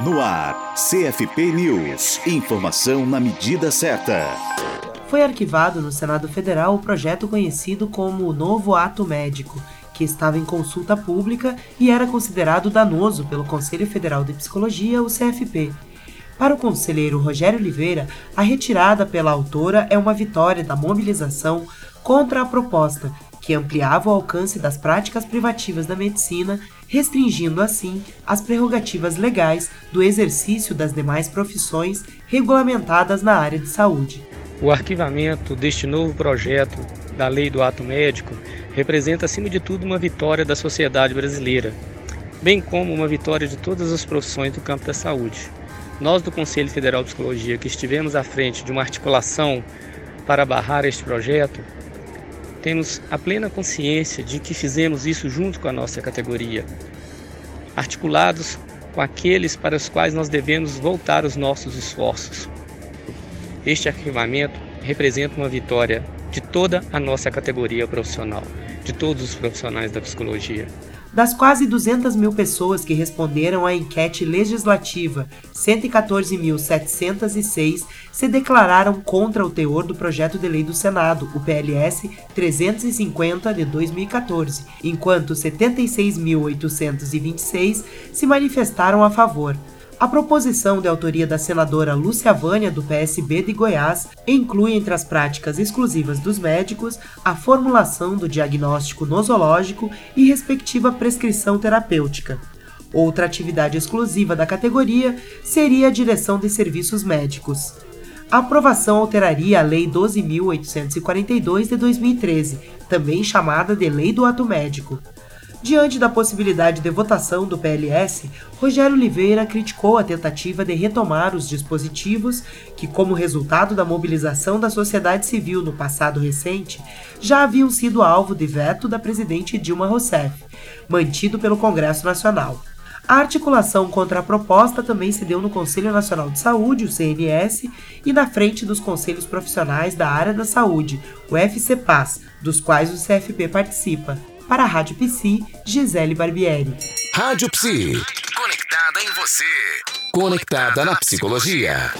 No ar, CFP News. Informação na medida certa. Foi arquivado no Senado Federal o projeto conhecido como o Novo Ato Médico, que estava em consulta pública e era considerado danoso pelo Conselho Federal de Psicologia, o CFP. Para o conselheiro Rogério Oliveira, a retirada pela autora é uma vitória da mobilização contra a proposta, que ampliava o alcance das práticas privativas da medicina, restringindo assim as prerrogativas legais do exercício das demais profissões regulamentadas na área de saúde. O arquivamento deste novo projeto da Lei do Ato Médico representa, acima de tudo, uma vitória da sociedade brasileira, bem como uma vitória de todas as profissões do campo da saúde. Nós, do Conselho Federal de Psicologia, que estivemos à frente de uma articulação para barrar este projeto, temos a plena consciência de que fizemos isso junto com a nossa categoria, articulados com aqueles para os quais nós devemos voltar os nossos esforços. Este arquivamento representa uma vitória de toda a nossa categoria profissional, de todos os profissionais da psicologia. Das quase 200 mil pessoas que responderam à enquete legislativa, 114.706 se declararam contra o teor do projeto de lei do Senado, o PLS 350 de 2014, enquanto 76.826 se manifestaram a favor. A proposição de autoria da senadora Lúcia Vânia, do PSB de Goiás, inclui entre as práticas exclusivas dos médicos a formulação do diagnóstico nosológico e respectiva prescrição terapêutica. Outra atividade exclusiva da categoria seria a direção de serviços médicos. A aprovação alteraria a Lei 12.842 de 2013, também chamada de Lei do Ato Médico. Diante da possibilidade de votação do PLS, Rogério Oliveira criticou a tentativa de retomar os dispositivos que, como resultado da mobilização da sociedade civil no passado recente, já haviam sido alvo de veto da presidente Dilma Rousseff, mantido pelo Congresso Nacional. A articulação contra a proposta também se deu no Conselho Nacional de Saúde, o CNS, e na frente dos conselhos profissionais da área da saúde, o FCPAS, dos quais o CFP participa. Para a Rádio Psi, Gisele Barbieri. Rádio Psi. Conectada em você. Conectada na psicologia.